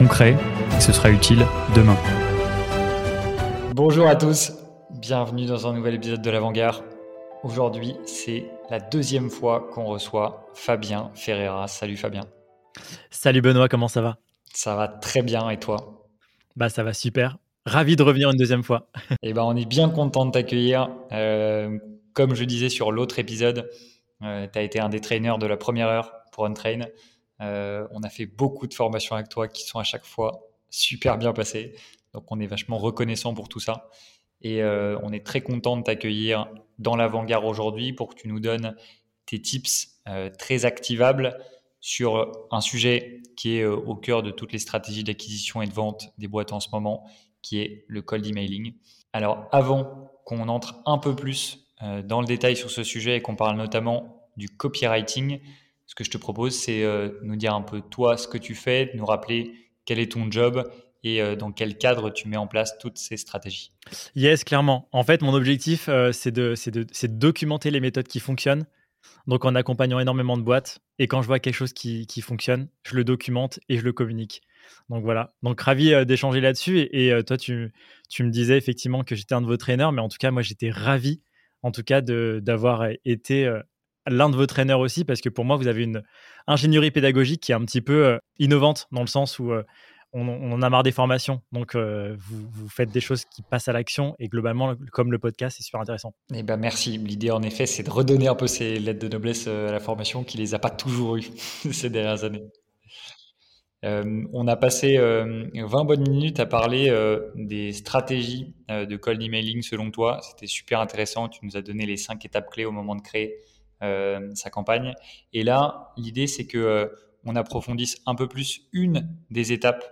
concret et ce sera utile demain. Bonjour à tous, bienvenue dans un nouvel épisode de l'Avant-Garde. Aujourd'hui, c'est la deuxième fois qu'on reçoit Fabien Ferreira. Salut Fabien. Salut Benoît, comment ça va? Ça va très bien et toi? Bah ça va super. Ravi de revenir une deuxième fois. Eh ben, on est bien content de t'accueillir. Euh, comme je disais sur l'autre épisode, euh, tu as été un des trainers de la première heure pour Untrain. Euh, on a fait beaucoup de formations avec toi qui sont à chaque fois super bien passées. Donc on est vachement reconnaissant pour tout ça. Et euh, on est très content de t'accueillir dans l'avant-garde aujourd'hui pour que tu nous donnes tes tips euh, très activables sur un sujet qui est au cœur de toutes les stratégies d'acquisition et de vente des boîtes en ce moment, qui est le cold emailing. Alors avant qu'on entre un peu plus dans le détail sur ce sujet et qu'on parle notamment du copywriting, ce que je te propose, c'est euh, nous dire un peu toi ce que tu fais, nous rappeler quel est ton job et euh, dans quel cadre tu mets en place toutes ces stratégies. Yes, clairement. En fait, mon objectif, euh, c'est de, de, de, documenter les méthodes qui fonctionnent. Donc, en accompagnant énormément de boîtes. Et quand je vois quelque chose qui, qui fonctionne, je le documente et je le communique. Donc voilà. Donc ravi d'échanger là-dessus. Et, et toi, tu, tu, me disais effectivement que j'étais un de vos traîneurs, mais en tout cas, moi, j'étais ravi, en tout cas, d'avoir été l'un de vos traîneurs aussi, parce que pour moi, vous avez une ingénierie pédagogique qui est un petit peu euh, innovante, dans le sens où euh, on, en a marre des formations. Donc, euh, vous, faites des choses qui passent à l'action, et globalement, comme le podcast, c'est super intéressant. Eh ben, merci. L'idée, en effet, c'est de redonner un peu ces lettres de noblesse à la formation qui les a pas toujours eues ces dernières années. on a passé 20 bonnes minutes à parler des stratégies de cold emailing selon toi. C'était super intéressant. Tu nous as donné les cinq étapes clés au moment de créer euh, sa campagne. Et là, l'idée, c'est que euh, on approfondisse un peu plus une des étapes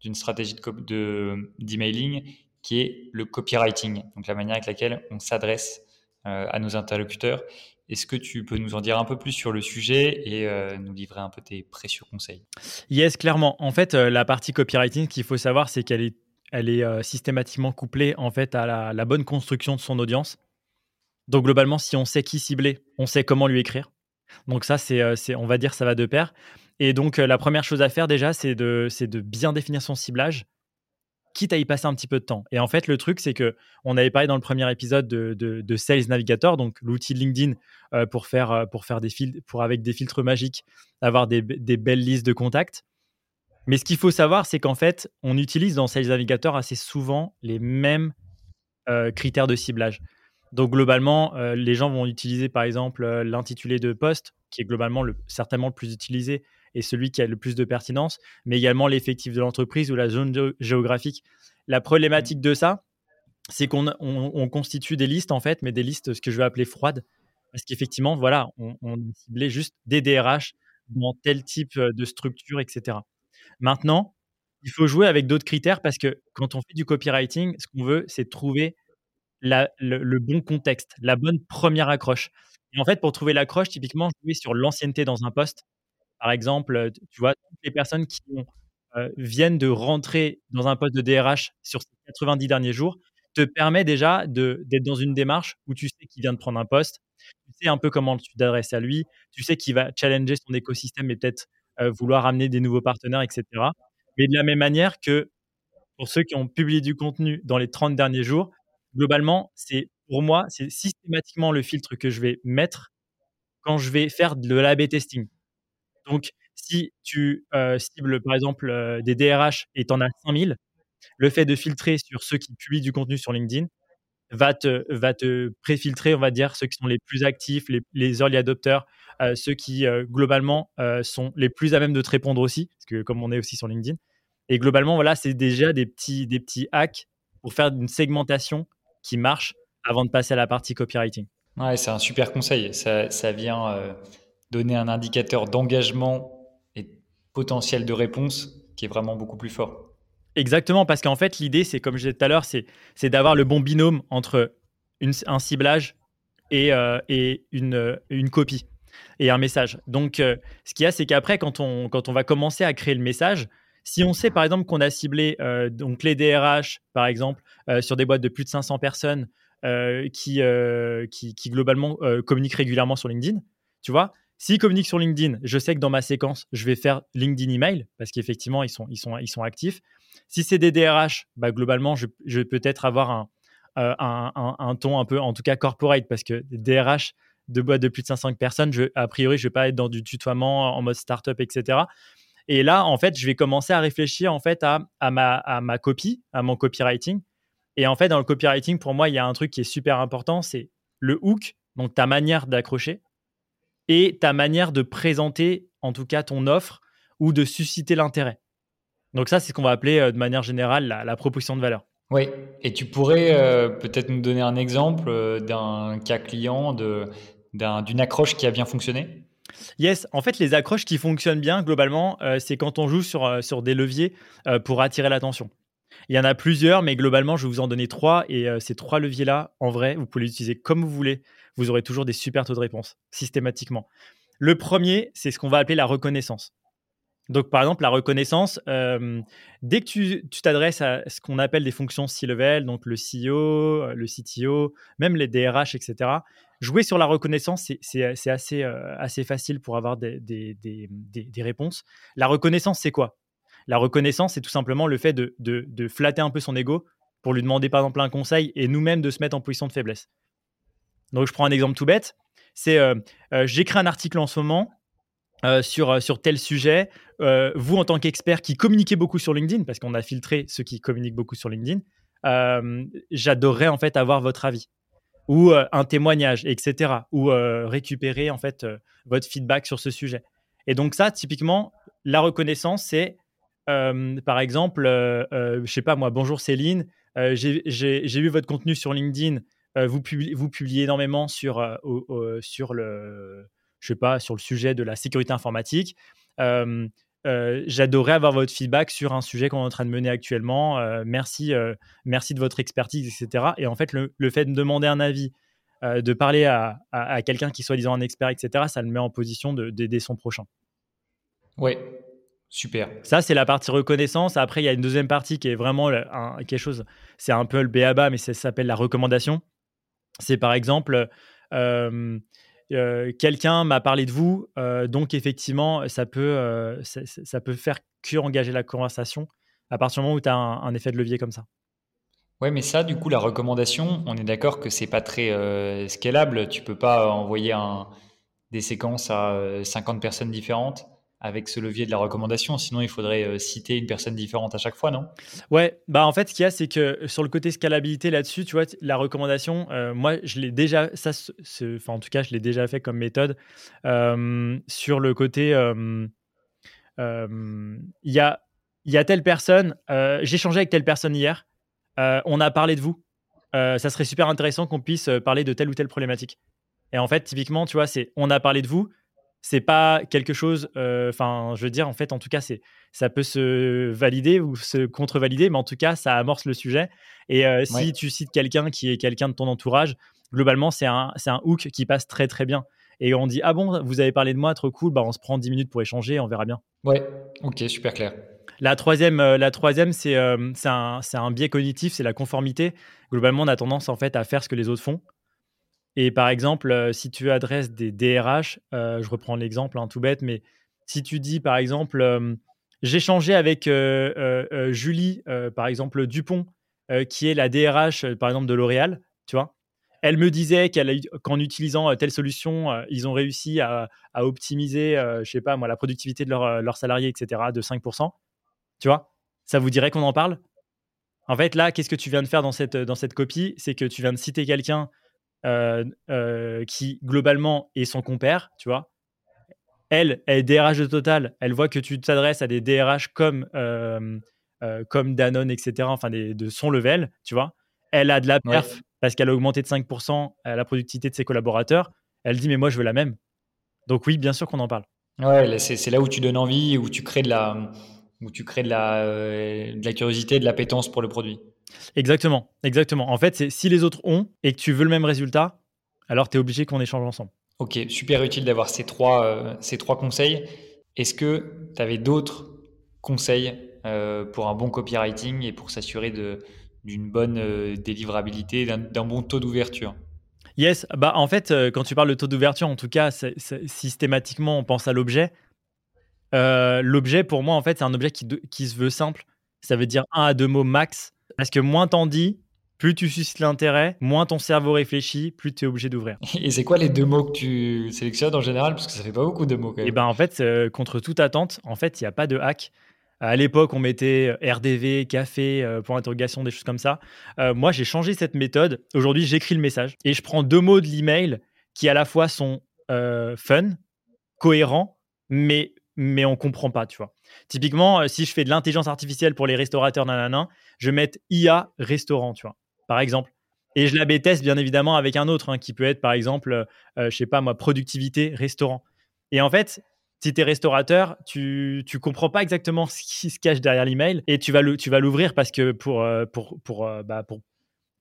d'une stratégie de, d'emailing qui est le copywriting, donc la manière avec laquelle on s'adresse euh, à nos interlocuteurs. Est-ce que tu peux nous en dire un peu plus sur le sujet et nous livrer un peu tes précieux conseils? Yes, clairement. En fait, la partie copywriting, ce qu'il faut savoir, c'est qu'elle est, elle est systématiquement couplée en fait à la, bonne construction de son audience. Donc globalement, si on sait qui cibler, on sait comment lui écrire. Donc ça, c'est, euh, on va dire, ça va de pair. Et donc euh, la première chose à faire déjà, c'est de, de bien définir son ciblage, quitte à y passer un petit peu de temps. Et en fait, le truc, c'est que on avait parlé dans le premier épisode de, Sales Navigator, donc l'outil LinkedIn euh, pour faire, pour faire des filtres, pour avec des filtres magiques, avoir des, belles listes de contacts. Mais ce qu'il faut savoir, c'est qu'en fait, on utilise dans Sales Navigator assez souvent les mêmes critères de ciblage. Donc globalement, euh, les gens vont utiliser par exemple euh, l'intitulé de poste, qui est globalement le, certainement le plus utilisé et celui qui a le plus de pertinence, mais également l'effectif de l'entreprise ou la zone géographique. La problématique de ça, c'est qu'on on, constitue des listes en fait, mais des listes ce que je vais appeler froides, parce qu'effectivement, voilà, on, on ciblait juste des DRH dans tel type euh, de structure, etc. Maintenant, il faut jouer avec d'autres critères parce que quand on fait du copywriting, ce qu'on veut, c'est trouver le, bon contexte, la bonne première accroche. Et en fait, pour trouver l'accroche, typiquement, jouer sur l'ancienneté dans un poste. Par exemple, tu vois, toutes les personnes qui viennent de rentrer dans un poste de DRH sur ces 90 derniers jours te permet déjà d'être dans une démarche où tu sais qu'il vient de prendre un poste, tu sais un peu comment tu t'adresses à lui, tu sais qu'il va challenger son écosystème et peut-être vouloir amener des nouveaux partenaires, etc. Mais de la même manière que pour ceux qui ont publié du contenu dans les 30 derniers jours, globalement, c'est pour moi, c'est systématiquement le filtre que je vais mettre quand je vais faire de l'A-B testing. Donc, si tu euh, cibles par exemple euh, des DRH et tu en as 5000, le fait de filtrer sur ceux qui publient du contenu sur LinkedIn va te, va te pré-filtrer, on va dire, ceux qui sont les plus actifs, les, early adopters, euh, ceux qui globalement sont les plus à même de te répondre aussi, parce que comme on est aussi sur LinkedIn. Et globalement, voilà, c'est déjà des petits, des petits hacks pour faire une segmentation qui marche avant de passer à la partie copywriting. Ouais, c'est un super conseil. Ça, ça vient euh, donner un indicateur d'engagement et potentiel de réponse qui est vraiment beaucoup plus fort. Exactement, parce qu'en fait, l'idée, c'est comme je disais tout à l'heure, c'est d'avoir le bon binôme entre un ciblage et, euh, et une, une, copie et un message. Donc, euh, ce qu'il y a, c'est qu'après, quand on, quand on va commencer à créer le message, si on sait par exemple qu'on a ciblé euh, donc les DRH, par exemple, sur des boîtes de plus de 500 personnes qui, qui, qui, globalement communiquent régulièrement sur LinkedIn, tu vois, S'ils communiquent sur LinkedIn, je sais que dans ma séquence, je vais faire LinkedIn email parce qu'effectivement, ils sont, ils, sont, ils sont actifs. Si c'est des DRH, bah, globalement, je, vais peut-être avoir euh, un, un, ton un peu, en tout cas, corporate parce que DRH de boîtes de plus de 500 personnes, a priori, je vais pas être dans du tutoiement en mode startup, etc. Et là, en fait, je vais commencer à réfléchir en fait à, ma copie, à mon copywriting. Et en fait, dans le copywriting, pour moi, il y a un truc qui est super important, c'est le hook, donc ta manière d'accrocher et ta manière de présenter, en tout cas, ton offre ou de susciter l'intérêt. Donc ça, c'est ce qu'on va appeler euh, de manière générale la, proposition de valeur. Oui, et tu pourrais euh, peut-être nous donner un exemple euh, d'un cas client, d'une accroche qui a bien fonctionné? Yes, en fait, les accroches qui fonctionnent bien, globalement, c'est quand on joue sur, sur des leviers pour attirer l'attention. Il y en a plusieurs, mais globalement, je vais vous en donner trois. Et ces trois leviers-là, en vrai, vous pouvez les utiliser comme vous voulez vous aurez toujours des super taux de réponse, systématiquement. Le premier, c'est ce qu'on va appeler la reconnaissance. Donc, par exemple, la reconnaissance, euh, dès que tu t'adresses à ce qu'on appelle des fonctions C-level, donc le CEO, le CTO, même les DRH, etc., jouer sur la reconnaissance, c'est assez, euh, assez facile pour avoir des, réponses. La reconnaissance, c'est quoi? La reconnaissance, c'est tout simplement le fait de, flatter un peu son ego pour lui demander, par exemple, un conseil et nous-mêmes de se mettre en position de faiblesse. Donc, je prends un exemple tout bête. C'est euh, euh, j'écris un article en ce moment euh, sur, sur tel sujet. vous, en tant qu'expert qui communiquez beaucoup sur LinkedIn, parce qu'on a filtré ceux qui communiquent beaucoup sur LinkedIn, j'adorerais en fait avoir votre avis ou un témoignage, etc. Ou récupérer en fait votre feedback sur ce sujet. Et donc ça, typiquement, la reconnaissance, c'est par exemple, je sais pas moi, bonjour Céline, j'ai vu votre contenu sur LinkedIn euh, vous, publiez, vous, publiez, énormément sur, euh, sur, le, je sais pas, sur le sujet de la sécurité informatique. Euh, j'adorerais avoir votre feedback sur un sujet qu'on est en train de mener actuellement. merci, merci de votre expertise, etc. Et en fait, le, fait de me demander un avis, de parler à, à, quelqu'un qui soit disant un expert, etc., ça le met en position d'aider son prochain. Oui, Super. Ça, c'est la partie reconnaissance. Après, il y a une deuxième partie qui est vraiment quelque chose, c'est un peu le béaba, mais ça s'appelle la recommandation. C'est par exemple, euh, quelqu'un m'a parlé de vous, donc effectivement, ça peut, ça, peut faire que engager la conversation à partir du moment où tu as un, effet de levier comme ça. Ouais, mais ça, du coup, la recommandation, on est d'accord que c'est pas très scalable. Tu peux pas envoyer des séquences à 50 personnes différentes avec ce levier de la recommandation. Sinon, il faudrait euh, citer une personne différente à chaque fois, non? Ouais, bah en fait, ce qu'il y a, c'est que sur le côté scalabilité là-dessus, tu vois, la recommandation, euh, moi, je l'ai déjà, ça, enfin, en tout cas, je l'ai déjà fait comme méthode. Euh, sur le côté, il y, a, y a telle personne, j'ai changé avec telle personne hier, on a parlé de vous. ça serait super intéressant qu'on puisse parler de telle ou telle problématique. Et en fait, typiquement, tu vois, c'est on a parlé de vous, c'est pas quelque chose. Euh, enfin, je veux dire, en fait, en tout cas, c'est ça peut se valider ou se contre-valider, mais en tout cas, ça amorce le sujet. Et euh, si tu cites quelqu'un qui est quelqu'un de ton entourage, globalement, c'est un, c'est un hook qui passe très très bien. Et on dit ah bon, vous avez parlé de moi, trop cool, bah on se prend 10 minutes pour échanger, on verra bien. Ouais, ok, super clair. La troisième, euh, la troisième c'est, c'est, un, c'est un biais cognitif, c'est la conformité. Globalement, on a tendance en fait à faire ce que les autres font. Et par exemple, euh, si tu adresses des DRH, euh, je reprends l'exemple hein, tout bête, mais si tu dis par exemple, j'ai changé avec euh, Julie, par exemple Dupont, qui est la DRH par exemple de L'Oréal, tu vois. Elle me disait qu'en utilisant telle solution, ils ont réussi à, optimiser, je sais pas moi, la productivité de leurs salariés, etc., de 5%. Tu vois Ça vous dirait qu'on en parle? En fait, là, qu'est-ce que tu viens de faire dans cette, dans cette copie? C'est que tu viens de citer quelqu'un euh, euh, qui globalement est son compère, tu vois. Elle, elle est DRH de Total, elle voit que tu t'adresses à des DRH comme, euh, comme Danone, etc., enfin de son level, tu vois. Elle a de la perf parce qu'elle a augmenté de 5% la productivité de ses collaborateurs. Elle dit, mais moi, je veux la même. Donc oui, bien sûr qu'on en parle. Ouais, c'est là où tu donnes envie, où tu crées de la, où tu crées de la, de la curiosité, de l'appétence pour le produit. Exactement, exactement. En fait, c'est si les autres ont et que tu veux le même résultat, alors tu es obligé qu'on échange ensemble. Ok, super utile d'avoir ces trois, ces trois conseils. Est-ce que tu avais d'autres conseils pour un bon copywriting et pour s'assurer d'une bonne délivrabilité, d'un bon taux d'ouverture? Yes, bah en fait, euh, quand tu parles de taux d'ouverture, en tout cas, systématiquement, on pense à l'objet. Euh, l'objet, pour moi, en fait, c'est un objet qui, qui, se veut simple. Ça veut dire un à deux mots max. Parce que moins t'en dis, plus tu suscites l'intérêt, moins ton cerveau réfléchit, plus tu es obligé d'ouvrir. Et c'est quoi les deux mots que tu sélectionnes en général? Parce que ça fait pas beaucoup de mots quand même. Et eh ben en fait, euh, contre toute attente, en fait, il n'y a pas de hack. À l'époque, on mettait euh, RDV, café, euh, pour interrogation, des choses comme ça. Euh, moi, j'ai changé cette méthode. Aujourd'hui, j'écris le message et je prends deux mots de l'email qui à la fois sont fun, cohérents, mais mais on comprend pas, tu vois. Typiquement, si je fais de l'intelligence artificielle pour les restaurateurs, nanana, je mettre IA restaurant, tu vois, par exemple. Et je la teste bien évidemment avec un autre, hein, qui peut être par exemple, je sais pas moi, productivité restaurant. Et en fait, si tu es restaurateur, tu ne comprends pas exactement ce qui se cache derrière l'email et tu vas l'ouvrir parce que pour, euh, pour, pour, euh, bah, pour,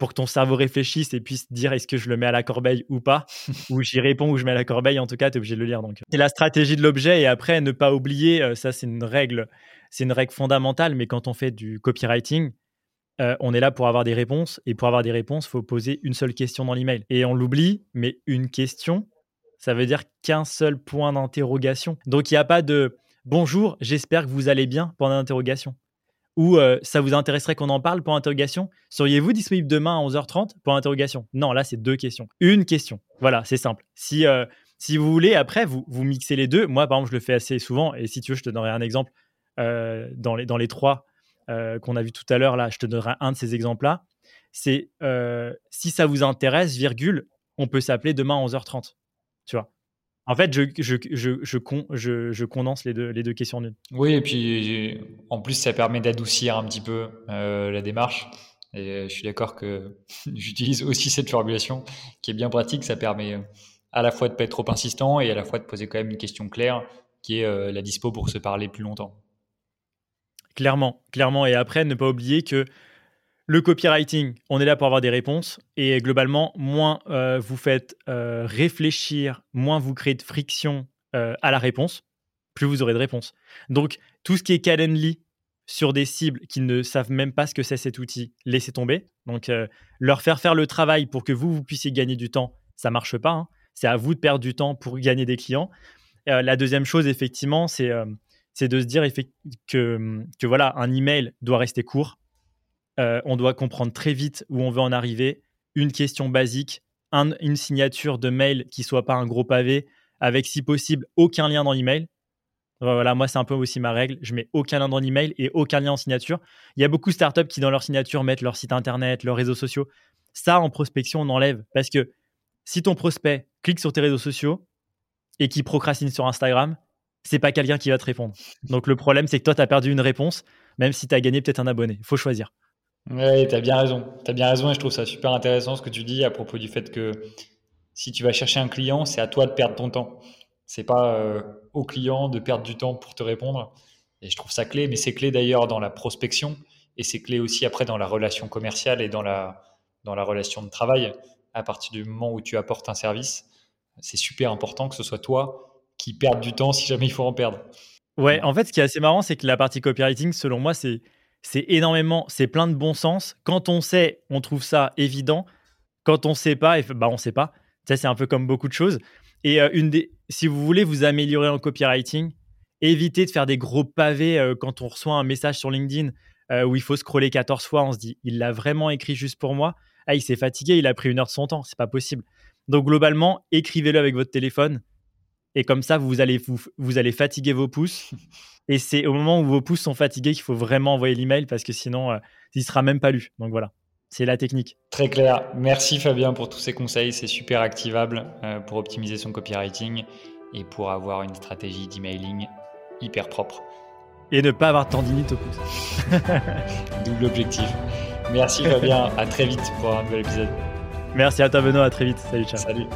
pour que ton cerveau réfléchisse et puisse dire est-ce que je le mets à la corbeille ou pas, ou j'y réponds ou je mets à la corbeille, en tout cas, tu es obligé de le lire. Donc, c'est la stratégie de l'objet et après, ne pas oublier, euh, ça c'est une règle, c'est une règle fondamentale, mais quand on fait du copywriting, on est là pour avoir des réponses et pour avoir des réponses, il faut poser une seule question dans l'email. Et on l'oublie, mais une question, ça veut dire qu'un seul point d'interrogation. Donc il n'y a pas de bonjour, j'espère que vous allez bien pendant l'interrogation. Ou euh, ça vous intéresserait qu'on en parle pour interrogation? Seriez-vous disponible demain à 11h30 pour interrogation? Non, là c'est deux questions. Une question. Voilà, c'est simple. Si, euh, si vous voulez, après, vous, vous mixez les deux. Moi, par exemple, je le fais assez souvent. Et si tu veux, je te donnerai un exemple euh, dans, les, dans les trois qu'on a vu tout à l'heure. Là, je te donnerai un de ces exemples-là. C'est si ça vous intéresse, virgule, on peut s'appeler demain à 11h30 tu vois? En fait, je, je, je, je, je condense les deux, les deux questions d'une. Oui, et puis en plus, ça permet d'adoucir un petit peu euh, la démarche. Et euh, je suis d'accord que j'utilise aussi cette formulation qui est bien pratique. Ça permet euh, à la fois de ne pas être trop insistant et à la fois de poser quand même une question claire qui est la dispo pour se parler plus longtemps. Clairement, clairement. Et après, ne pas oublier que le copywriting, on est là pour avoir des réponses et globalement, moins euh, vous faites euh, réfléchir, moins vous créez de friction euh, à la réponse, plus vous aurez de réponses. Donc, tout ce qui est Calendly sur des cibles qui ne savent même pas ce que c'est cet outil, laissez tomber. Donc, leur faire faire le travail pour que vous, vous puissiez gagner du temps, ça marche pas. Hein. C'est à vous de perdre du temps pour gagner des clients. la deuxième chose, effectivement, c'est de se dire que, que voilà, un email doit rester court euh, on doit comprendre très vite où on veut en arriver. Une question basique, une signature de mail qui soit pas un gros pavé, avec si possible aucun lien dans l'email. Voilà, moi c'est un peu aussi ma règle. Je mets aucun lien dans l'email et aucun lien en signature. Il y a beaucoup de startups qui dans leur signature mettent leur site internet, leurs réseaux sociaux. Ça en prospection on enlève parce que si ton prospect clique sur tes réseaux sociaux et qui procrastine sur Instagram, c'est pas quelqu'un qui va te répondre. Donc le problème c'est que toi tu as perdu une réponse même si tu as gagné peut-être un abonné. Faut choisir. Oui, tu as bien raison. Tu as bien raison et je trouve ça super intéressant ce que tu dis à propos du fait que si tu vas chercher un client, c'est à toi de perdre ton temps. C'est pas euh, au client de perdre du temps pour te répondre. Et je trouve ça clé, mais c'est clé d'ailleurs dans la prospection et c'est clé aussi après dans la relation commerciale et dans la, dans la relation de travail. À partir du moment où tu apportes un service, c'est super important que ce soit toi qui perde du temps si jamais il faut en perdre. Ouais, en fait, ce qui est assez marrant, c'est que la partie copywriting, selon moi, c'est c'est énormément, c'est plein de bon sens. Quand on sait, on trouve ça évident. Quand on sait pas, bah on sait pas. Ça, c'est un peu comme beaucoup de choses. Et euh, une des, si vous voulez vous améliorer en copywriting, évitez de faire des gros pavés euh, quand on reçoit un message sur LinkedIn euh, où il faut scroller 14 fois. On se dit, il l'a vraiment écrit juste pour moi. Ah, il s'est fatigué, il a pris une heure de son temps. C'est pas possible. Donc, globalement, écrivez-le avec votre téléphone. Et comme ça, vous allez, vous, vous allez fatiguer vos pouces Et c'est au moment où vos pouces sont fatigués qu'il faut vraiment envoyer l'email parce que sinon, euh, il ne sera même pas lu. Donc voilà, c'est la technique. Très clair. Merci Fabien pour tous ces conseils. C'est super activable euh, pour optimiser son copywriting et pour avoir une stratégie d'emailing hyper propre. Et ne pas avoir tendinite au pouce. Double objectif. Merci Fabien. à très vite pour un nouvel épisode. Merci à toi Benoît. À très vite. Salut. Ciao. Salut.